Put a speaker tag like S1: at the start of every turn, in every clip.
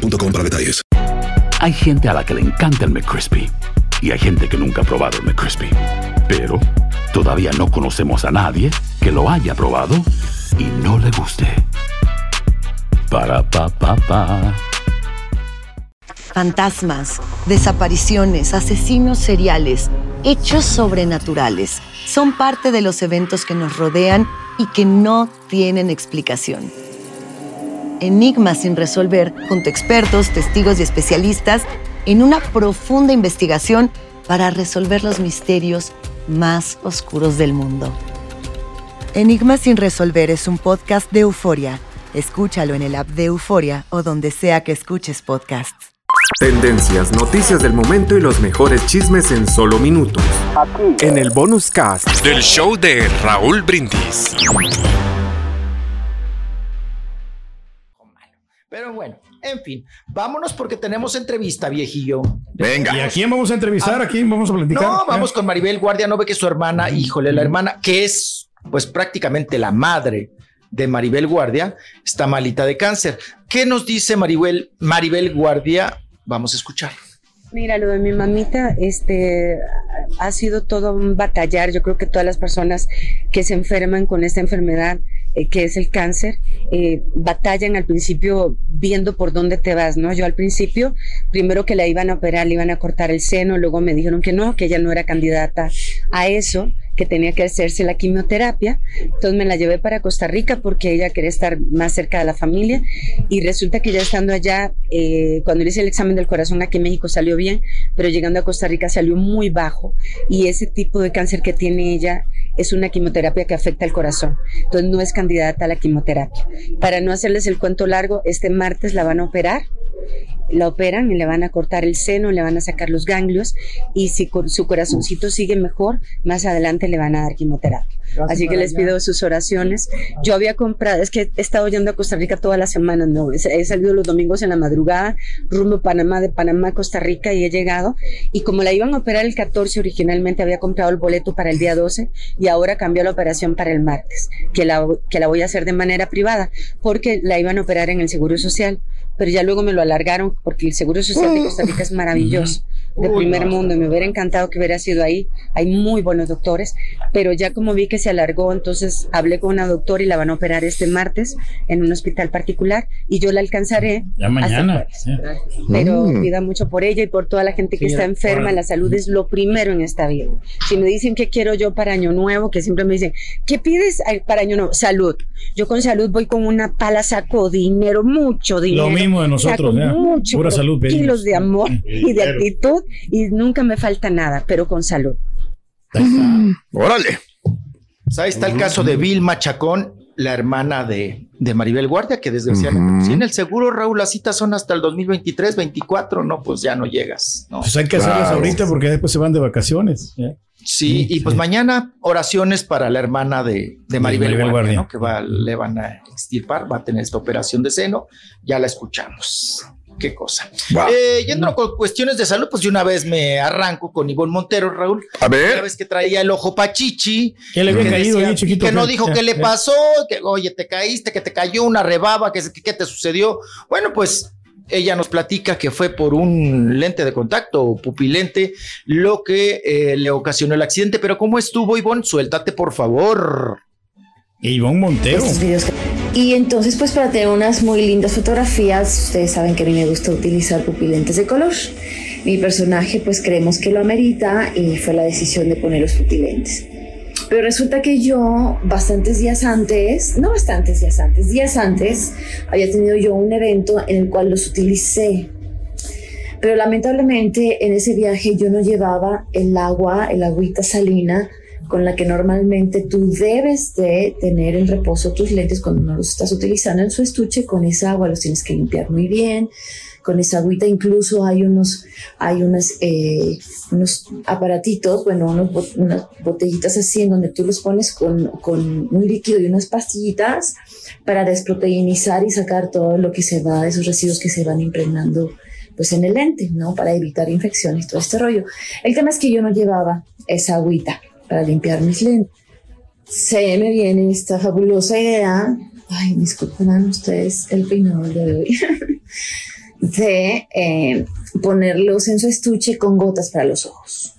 S1: para detalles.
S2: Hay gente a la que le encanta el McCrispy y hay gente que nunca ha probado el McCrispy. Pero todavía no conocemos a nadie que lo haya probado y no le guste. Para pa pa pa.
S3: Fantasmas, desapariciones, asesinos seriales, hechos sobrenaturales son parte de los eventos que nos rodean y que no tienen explicación enigmas sin resolver junto a expertos, testigos y especialistas en una profunda investigación para resolver los misterios más oscuros del mundo. Enigmas sin resolver es un podcast de euforia. Escúchalo en el app de Euforia o donde sea que escuches podcasts.
S4: Tendencias, noticias del momento y los mejores chismes en solo minutos. Aquí. En el bonus cast del show de Raúl Brindis.
S5: Pero bueno, en fin, vámonos porque tenemos entrevista, viejillo.
S6: Venga. ¿Y a quién vamos a entrevistar? ¿A quién vamos a platicar?
S5: No, vamos con Maribel Guardia, no ve que su hermana, híjole, la hermana, que es pues prácticamente la madre de Maribel Guardia, está malita de cáncer. ¿Qué nos dice Maribel, Maribel Guardia? Vamos a escuchar.
S7: Mira, lo de mi mamita, este, ha sido todo un batallar. Yo creo que todas las personas que se enferman con esta enfermedad, eh, que es el cáncer, eh, batallan al principio viendo por dónde te vas, ¿no? Yo al principio, primero que la iban a operar, le iban a cortar el seno, luego me dijeron que no, que ella no era candidata a eso que tenía que hacerse la quimioterapia. Entonces me la llevé para Costa Rica porque ella quería estar más cerca de la familia y resulta que ya estando allá, eh, cuando le hice el examen del corazón aquí en México salió bien, pero llegando a Costa Rica salió muy bajo y ese tipo de cáncer que tiene ella es una quimioterapia que afecta al corazón. Entonces no es candidata a la quimioterapia. Para no hacerles el cuento largo, este martes la van a operar la operan y le van a cortar el seno, le van a sacar los ganglios y si su corazoncito sigue mejor, más adelante le van a dar quimioterapia. Así que les pido sus oraciones. Yo había comprado, es que he estado yendo a Costa Rica todas las semanas, no, he salido los domingos en la madrugada, rumbo Panamá, de Panamá a Costa Rica y he llegado. Y como la iban a operar el 14, originalmente había comprado el boleto para el día 12 y ahora cambió la operación para el martes, que la, que la voy a hacer de manera privada, porque la iban a operar en el Seguro Social pero ya luego me lo alargaron porque el Seguro Social de Costa Rica es maravilloso, de primer mundo, y me hubiera encantado que hubiera sido ahí, hay muy buenos doctores, pero ya como vi que se alargó, entonces hablé con una doctora y la van a operar este martes en un hospital particular y yo la alcanzaré.
S6: Ya mañana.
S7: Pero mm. pida mucho por ella y por toda la gente que está enferma, la salud es lo primero en esta vida. Si me dicen qué quiero yo para Año Nuevo, que siempre me dicen, ¿qué pides para Año Nuevo? Salud. Yo con salud voy con una pala, saco dinero, mucho dinero
S6: de nosotros, pura salud.
S7: Kilos de amor y de actitud y nunca me falta nada, pero con salud.
S5: Órale. Pues ahí está el caso de Vilma Chacón, la hermana de, de Maribel Guardia, que desgraciadamente, uh en el seguro, Raúl, las citas son hasta el 2023, 24, no, pues ya no llegas. ¿no?
S6: Pues hay que hacerlas ahorita porque después se van de vacaciones.
S5: Sí, y pues mañana oraciones para la hermana de, de Maribel, Guardia, que va, le van a extirpar, va a tener esta operación de seno, ya la escuchamos. Qué cosa. Eh, yendo con cuestiones de salud, pues de una vez me arranco con Ivonne Montero, Raúl.
S8: A ver.
S5: Una vez que traía el ojo pachichi.
S6: Que le había caído ahí, chiquito.
S5: Que no dijo qué le pasó, que oye, te caíste, que te cayó una rebaba, que qué te sucedió. Bueno, pues ella nos platica que fue por un lente de contacto o pupilente lo que eh, le ocasionó el accidente. Pero ¿cómo estuvo, Ivonne? Suéltate, por favor.
S6: Ivonne Montero.
S9: Y entonces, pues para tener unas muy lindas fotografías, ustedes saben que a mí me gusta utilizar pupilentes de color. Mi personaje, pues creemos que lo amerita y fue la decisión de poner los pupilentes. Pero resulta que yo, bastantes días antes, no bastantes días antes, días antes, había tenido yo un evento en el cual los utilicé. Pero lamentablemente en ese viaje yo no llevaba el agua, el agüita salina con la que normalmente tú debes de tener en reposo tus lentes cuando no los estás utilizando en su estuche, con esa agua los tienes que limpiar muy bien, con esa agüita incluso hay unos, hay unas, eh, unos aparatitos, bueno, unas botellitas así en donde tú los pones con, con un líquido y unas pastillitas para desproteinizar y sacar todo lo que se va, esos residuos que se van impregnando pues en el lente, ¿no? Para evitar infecciones, todo este rollo. El tema es que yo no llevaba esa agüita para limpiar mis lentes. Se me viene esta fabulosa idea, ay, disculpen ustedes el peinado de hoy, de eh, ponerlos en su estuche con gotas para los ojos.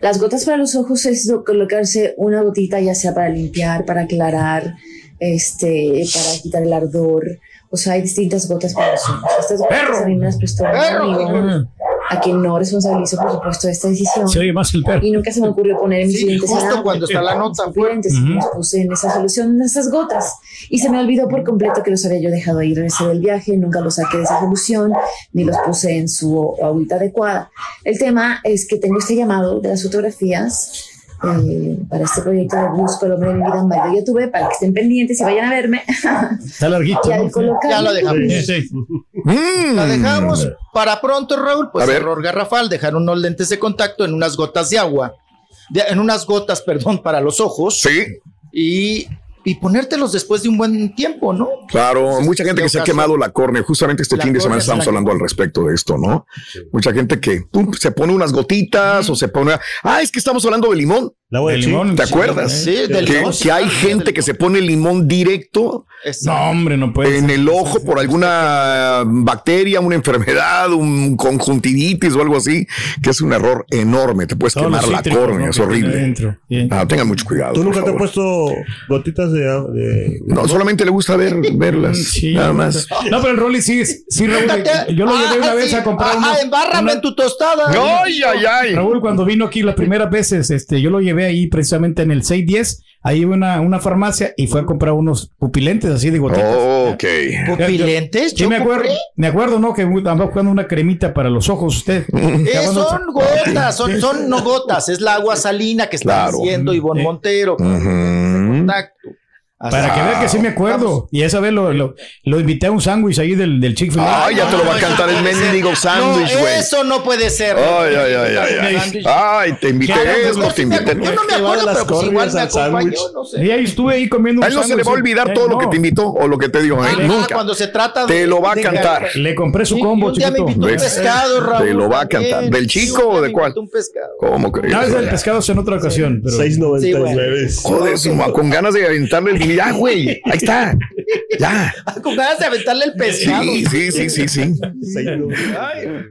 S9: Las gotas para los ojos es colocarse una gotita ya sea para limpiar, para aclarar, este, para quitar el ardor. O sea, hay distintas gotas para los ojos. Estas gotas a mí me las prestó un amigo a quien no responsabilizo, por supuesto, de esta decisión.
S6: Se oye más el perro.
S9: Y nunca se me ocurrió poner en mis
S5: Sí, justo
S9: agua,
S5: cuando está la nota,
S9: mis
S5: fue.
S9: lentes, y los puse en esa solución, en esas gotas. Y se me olvidó por completo que los había yo dejado ahí. Regresé del viaje, nunca los saqué de esa solución, ni los puse en su agüita adecuada. El tema es que tengo este llamado de las fotografías eh, para este proyecto de Busco el hombre de mi vida en Baile de YouTube, para que estén pendientes y vayan a verme.
S6: Está larguito.
S9: y al
S6: ¿no?
S9: colocar
S5: Ya lo dejamos.
S6: Sí, sí.
S8: Mm.
S5: La dejamos para pronto, Raúl. Pues
S8: A ver.
S5: error garrafal, dejar unos lentes de contacto en unas gotas de agua, de- en unas gotas, perdón, para los ojos
S8: Sí,
S5: y, y ponértelos después de un buen tiempo, ¿no?
S8: claro. Mucha gente que se ha quemado la córnea. Justamente este fin de semana estamos hablando al respecto de esto, ¿no? Mucha gente que pum, se pone unas gotitas o se pone. Ah, es que estamos hablando de limón.
S6: La de limón.
S8: ¿Te acuerdas?
S5: Sí, del
S8: Que,
S5: limón,
S8: que hay gente que se pone limón directo.
S6: No, hombre, no puede
S8: en
S6: ser.
S8: el ojo por alguna bacteria, una enfermedad, un conjuntivitis o algo así, que es un error enorme. Te puedes
S6: Todos
S8: quemar la córnea,
S6: ¿no?
S8: es horrible. Ah, tengan mucho cuidado.
S10: ¿Tú nunca te has puesto gotitas de, de-
S8: No, solamente le gusta ver, verlas.
S6: Sí,
S8: nada más.
S6: No, pero el Rolly sí, sí, Raúl. Yo lo llevé una
S5: Ah,
S6: vez
S5: sí.
S6: a comprar
S5: Ajá,
S6: unos-
S5: embárrame
S6: una-
S5: en tu tostada.
S8: Ay, ay, ay.
S6: Raúl, cuando vino aquí las primeras veces, este, yo lo llevé ahí precisamente en el 610, ahí una, una farmacia y fue a comprar unos pupilentes así de gotitas.
S8: Oh, ok.
S5: Pupilentes, yo
S6: me acuerdo,
S5: compré.
S6: me acuerdo, ¿no? Que andaba buscando una cremita para los ojos usted.
S5: Eh, son gotas, son, son no gotas, es la agua salina que está
S8: Claro.
S5: diciendo Ivonne
S6: Sí.
S5: Montero.
S8: Ujú.
S6: Para que vean que sí me acuerdo. Y esa vez lo, lo, lo invité a un sándwich ahí del, del chick
S8: Ay, ya te lo va a cantar el mendigo sándwich,
S5: No,
S8: güey.
S5: eso no puede ser.
S8: Ay, ay, ay, ay, ay. Ay, te invité
S6: ¿Qué?
S8: esto, te invité.
S5: Yo no me
S10: Llevaba
S5: acuerdo,
S10: las
S5: pero pues igual me
S10: al
S5: acompañó,
S10: sándwich.
S5: no sé.
S6: Y ahí estuve ahí comiendo un
S8: A él no se le va a
S6: sándwich.
S8: olvidar
S6: Eh,
S8: todo lo
S6: no.
S8: que te invitó o lo que te dijo, ¿eh?
S5: Ah,
S8: Nunca.
S5: Cuando se trata de.
S8: Te lo va a cantar.
S6: Le compré su
S5: Sí,
S6: combo,
S5: y un día me
S6: chiquito.
S5: invitó un pescado, Raúl.
S8: Te lo va a cantar. ¿Del
S5: Sí,
S8: chico o de cuál?
S5: un pescado.
S8: ¿Cómo crees?
S6: No, es del pescado en otra ocasión. Pero...
S10: 6.99.
S8: Joder, con ganas de aventarle el ya, güey. Ahí está. Ya.
S5: Con ganas de aventarle el pescado.
S8: Sí, sí, sí, sí, sí.
S10: 6.99.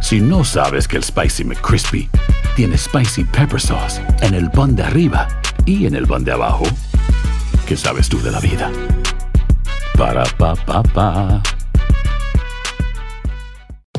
S2: Si no sabes que el Spicy McCrispy tiene Spicy Pepper Sauce en el pan de arriba y en el pan de abajo, ¿qué sabes tú de la vida? Para, pa, pa, pa.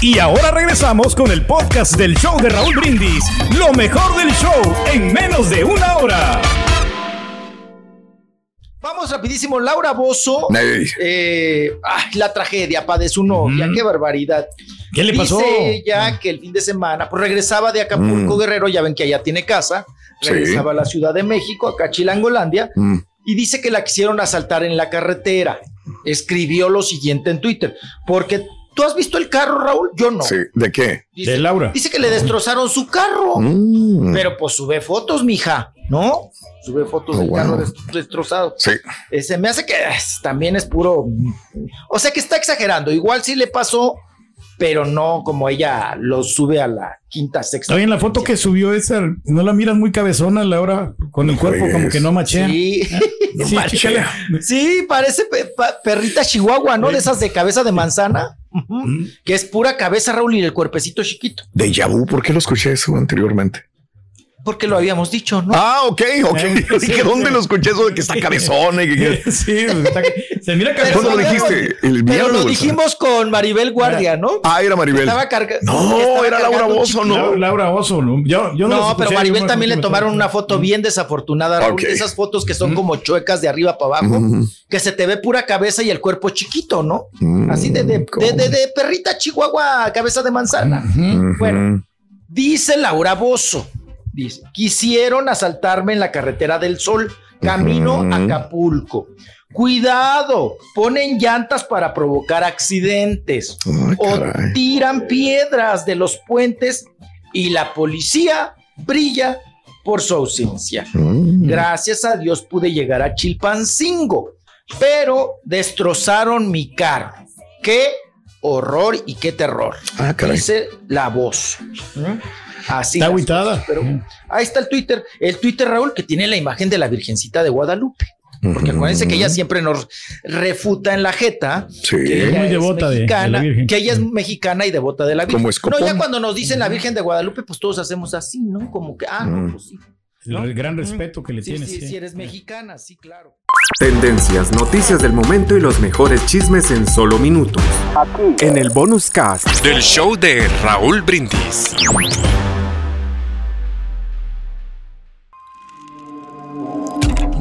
S11: Y ahora regresamos con el podcast del show de Raúl Brindis. Lo mejor del show en menos de una hora.
S5: Vamos rapidísimo, Laura Bozo. Eh, ay, la tragedia, pa, de su novia, qué barbaridad.
S6: ¿Qué le pasó?
S5: Dice ella que el fin de semana, pues regresaba de Acapulco
S8: Mm.
S5: Guerrero, ya ven que allá tiene casa,
S8: Sí.
S5: regresaba a la Ciudad de México, acá a Chilangolandia,
S8: Mm.
S5: y dice que la quisieron asaltar en la carretera. Escribió lo siguiente en Twitter, porque tú has visto el carro, Raúl, yo no.
S8: Sí, ¿de qué?
S5: Dice,
S6: De Laura.
S5: Dice que le destrozaron su carro,
S8: Mm.
S5: pero pues sube fotos, mija, ¿no? Sube fotos
S8: Oh,
S5: del
S8: wow.
S5: carro des- destrozado.
S8: Sí.
S5: Eh, se me hace que eh, también es puro. O sea que está exagerando. Igual sí le pasó, pero no como ella lo sube a la quinta, sexta.
S6: Está bien la foto que subió esa, no la miras muy cabezona, Laura, con el cuerpo como que no machea.
S5: Sí.
S6: Sí, fíjale.
S5: Sí, parece pe- pa- perrita chihuahua, ¿no? De esas de cabeza de manzana. Ujú. Que es pura cabeza, Raúl, y el cuerpecito chiquito.
S8: De Yabu, ¿por qué lo escuché eso anteriormente?
S5: Porque lo habíamos dicho, ¿no?
S8: Ah, ok, ok.
S6: Eh,
S8: Yo dije, ¿dónde lo escuché eso de que está cabezona? y que-
S6: Sí, está que- se mira
S5: Pero
S8: ¿Cuándo lo dijiste? El
S5: Pero lo dijimos con Maribel Guardia, ¿no?
S8: Ah, era Maribel.
S5: Estaba carga-
S8: No,
S5: estaba
S8: era Laura Bozo. ¿no?
S6: Laura, Oso, ¿no? yo, yo no,
S5: No, pero Maribel también le tomaron una foto bien desafortunada, Raúl,
S8: Ok.
S5: de esas fotos que son como chuecas de arriba para abajo,
S8: Mm.
S5: que se te ve pura cabeza y el cuerpo chiquito, ¿no?
S8: Mm,
S5: Así de, de, de- de- de perrita chihuahua, cabeza de manzana. Bueno, dice Laura Bozo, dice, quisieron asaltarme en la carretera del Sol, camino a Acapulco. Cuidado, ponen llantas para provocar accidentes o tiran piedras de los puentes y la policía brilla por su ausencia.
S8: Mm.
S5: Gracias a Dios pude llegar a Chilpancingo, pero destrozaron mi carro. Qué horror y qué terror.
S8: Ah.
S5: Dice la voz. ¿Mm? Así.
S6: Está
S5: cosas, pero ahí está el Twitter. El Twitter, Raúl, que tiene la imagen de la Virgencita de Guadalupe. Porque acuérdense que ella siempre nos refuta en la jeta.
S8: Sí.
S5: que
S6: Es
S5: ella
S6: muy devota de- de la
S5: mexicana,
S6: Virgen.
S5: Que ella es mexicana y devota de la Virgen.
S8: Como
S5: no, ya cuando nos dicen la Virgen de Guadalupe, pues todos hacemos así, ¿no? Como que, ah, no, pues sí.
S6: El gran respeto que le
S5: Sí,
S6: tienes.
S5: sí,
S6: sí.
S5: si eres mexicana, sí, claro.
S4: Tendencias, noticias del momento y los mejores chismes en solo minutos. En el bonus cast
S12: Del show de Raúl Brindis.